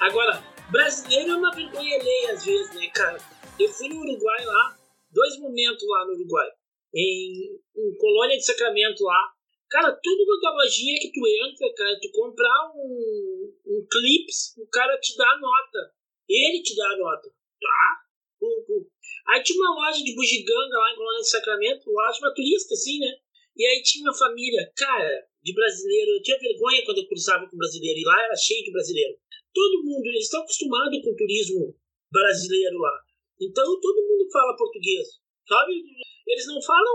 Agora, brasileiro é uma vergonha alheia às vezes, né, cara? Eu fui no Uruguai lá, dois momentos lá no Uruguai. Em, em Colônia de Sacramento lá. Cara, tudo quanto é lojinha que tu entra, cara, tu comprar um, um clips, o cara te dá a nota. Ele te dá a nota. Tá? Aí tinha uma loja de bugiganga lá em Colônia de Sacramento, loja turista, assim, né? E aí tinha uma família, cara, de brasileiro. Eu tinha vergonha quando eu cruzava com brasileiro. E lá era cheio de brasileiro. Todo mundo, eles estão acostumados com o turismo brasileiro lá. Então todo mundo fala português, sabe? Eles não falam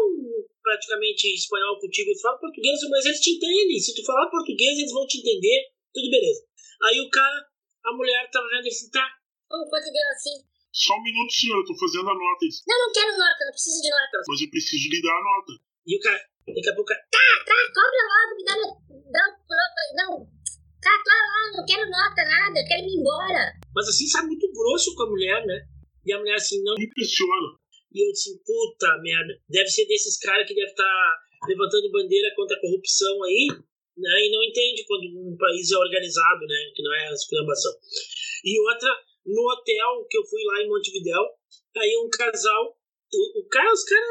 praticamente espanhol contigo, eles falam português, mas eles te entendem. Se tu falar português, eles vão te entender. Tudo beleza. Aí o cara, a mulher tava vendo assim, tá. O português assim. Só um minuto, senhor, eu tô fazendo a nota. Não, não quero nota, não preciso de nota. Mas eu preciso lhe dar a nota. E o cara, daqui a pouco, tá, tá, cobra logo, me dá meu. Dá, não, tá, tá lá, não quero nota, nada, eu quero ir embora. Mas assim, sabe, muito grosso com a mulher, né? E a mulher assim, não. Me impressiona. E eu assim, puta merda. Deve ser desses caras que deve estar tá levantando bandeira contra a corrupção aí, né? E não entende quando um país é organizado, né? Que não é a exclamação. E outra, no hotel que eu fui lá em Montevidéu, aí um casal, o, o cara, os caras,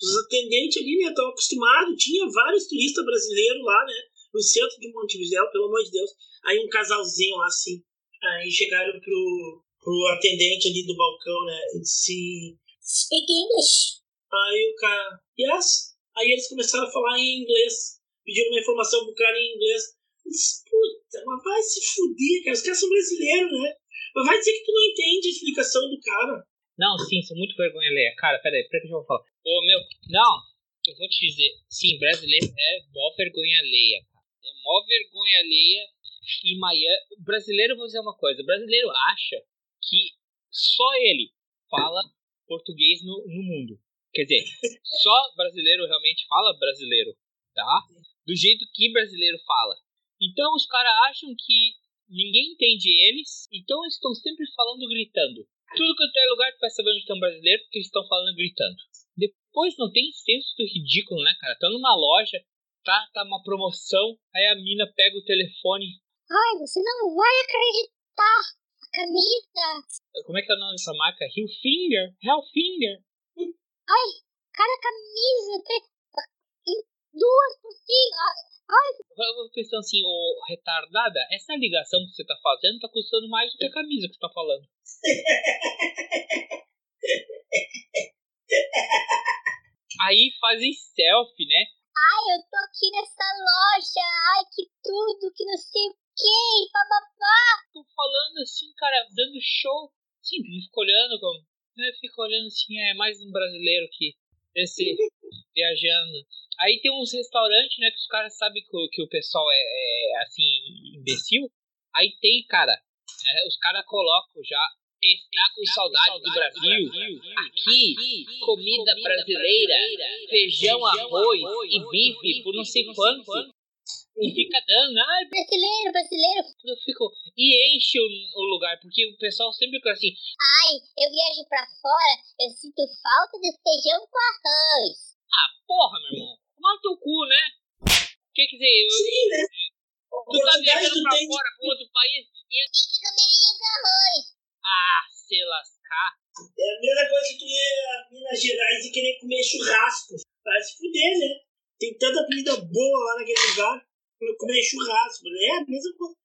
os atendentes ali, né, estão acostumados, tinha vários turistas brasileiros lá, né, no centro de Montevidéu, pelo amor de Deus. Aí um casalzinho lá, assim, aí chegaram pro, pro atendente ali do balcão, né, e disse... Speak English. Aí o cara, yes. Aí eles começaram a falar em inglês, pediram uma informação pro cara em inglês. Eu disse, puta, mas vai se fuder, cara, os caras são brasileiros, né? Mas vai dizer que tu não entende a explicação do cara. Não, sim, sou muito vergonha alheia. Cara, peraí, peraí que eu vou falar. Ô, meu, não, eu vou te dizer. Sim, brasileiro é mó vergonha alheia, mó vergonha alheia. E Miami. Brasileiro, vou dizer uma coisa. Brasileiro acha que só ele fala português no, no mundo. Quer dizer, só brasileiro realmente fala brasileiro, tá? Do jeito que brasileiro fala. Então os caras acham que ninguém entende eles, então eles estão sempre falando gritando. Tudo que é lugar tu vai saber onde estão brasileiros porque eles estão falando gritando. Depois não tem senso do ridículo, né, cara? Tá numa loja, tá, tá uma promoção, aí a mina pega o telefone. Ai, você não vai acreditar! A camisa! Como é que é o nome dessa marca? Hellfinger? Hellfinger! Ai, cada camisa tem duas por cima. Eu questão assim, ô retardada, essa ligação que você tá fazendo tá custando mais do que a camisa que você tá falando. Aí fazem selfie, né? Que não sei o que, papapá. Tô falando assim, cara, dando show. Sim, fico olhando como. Eu fico olhando assim, é mais um brasileiro que esse viajando. Aí tem uns restaurantes, né, que os caras sabem que, que o pessoal é, é, assim, imbecil. Aí tem, cara, é, os caras colocam já. Está com saudade do Brasil. Aqui, comida brasileira, feijão, arroz e bife por não sei quanto. E fica dando, ai, brasileiro, brasileiro. Eu fico, e enche o, o, lugar, porque o pessoal sempre fica assim. Ai, eu viajo pra fora, eu sinto falta de feijão com arroz. Ah, porra, meu irmão. Mata o cu, né? Quer dizer, eu. Sim, né? Tu tá viajando pra tem... fora, pra outro país. E... com arroz. Ah, se lascar. É a mesma coisa que tu ir a Minas Gerais e querer comer churrasco. Vai se fuder, né? Tem tanta comida boa lá naquele lugar comer churrasco. É a mesma coisa.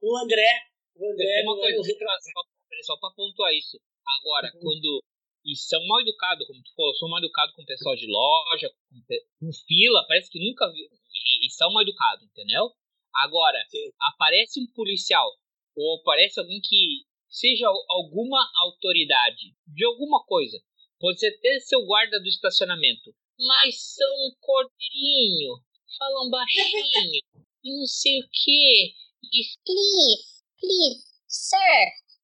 O André. O André. Uma coisa, só, só pra pontuar isso. Agora, uhum. quando. E são mal educados, como tu falou, são mal educados com o pessoal de loja, com, com fila, parece que nunca viu. E, e são mal educados, entendeu? Agora, Sim. aparece um policial, ou aparece alguém que seja alguma autoridade de alguma coisa. Pode ser até seu guarda do estacionamento. Mas são um cordeirinho falam baixinho e não sei o que. Please, please, sir,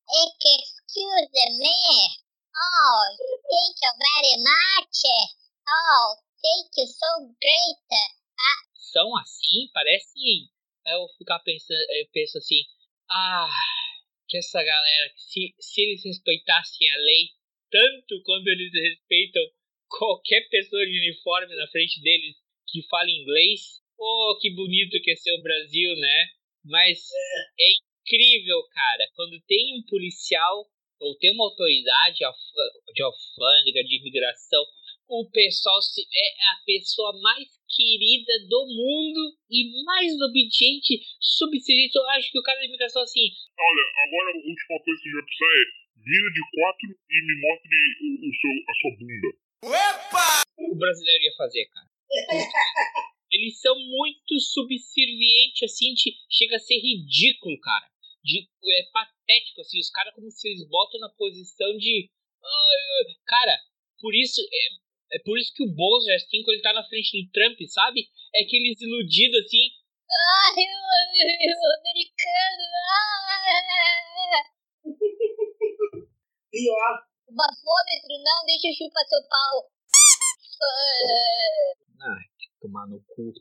excuse me. Oh, thank you very much. Oh, thank you so great. Ah. São assim? Parece. Eu ficar pensando, eu penso assim, ah, que essa galera, se, se eles respeitassem a lei tanto quanto eles respeitam qualquer pessoa de uniforme na frente deles, que fala inglês. Oh, que bonito que é ser o Brasil, né? Mas é, é incrível, cara, quando tem um policial ou tem uma autoridade de alfândega, de imigração, o pessoal se, é a pessoa mais querida do mundo e mais obediente, subserviente. Eu acho que o cara da imigração, assim, Olha, agora a última coisa que a gente vai precisar é vira de quatro e me mostre o, o seu, a sua bunda. o brasileiro ia fazer, cara. Eles são muito subservientes, assim, de- chega a ser ridículo, cara. De, é patético, assim, os caras como se eles botam na posição de. "Ai, Cara, por isso. É, é por isso que o Bozo é assim quando ele tá na frente do Trump, sabe? É aqueles iludidos assim. Ai, o americano. Ah, Pior. o bafômetro, não, deixa eu chupar seu pau. Tomar no cu.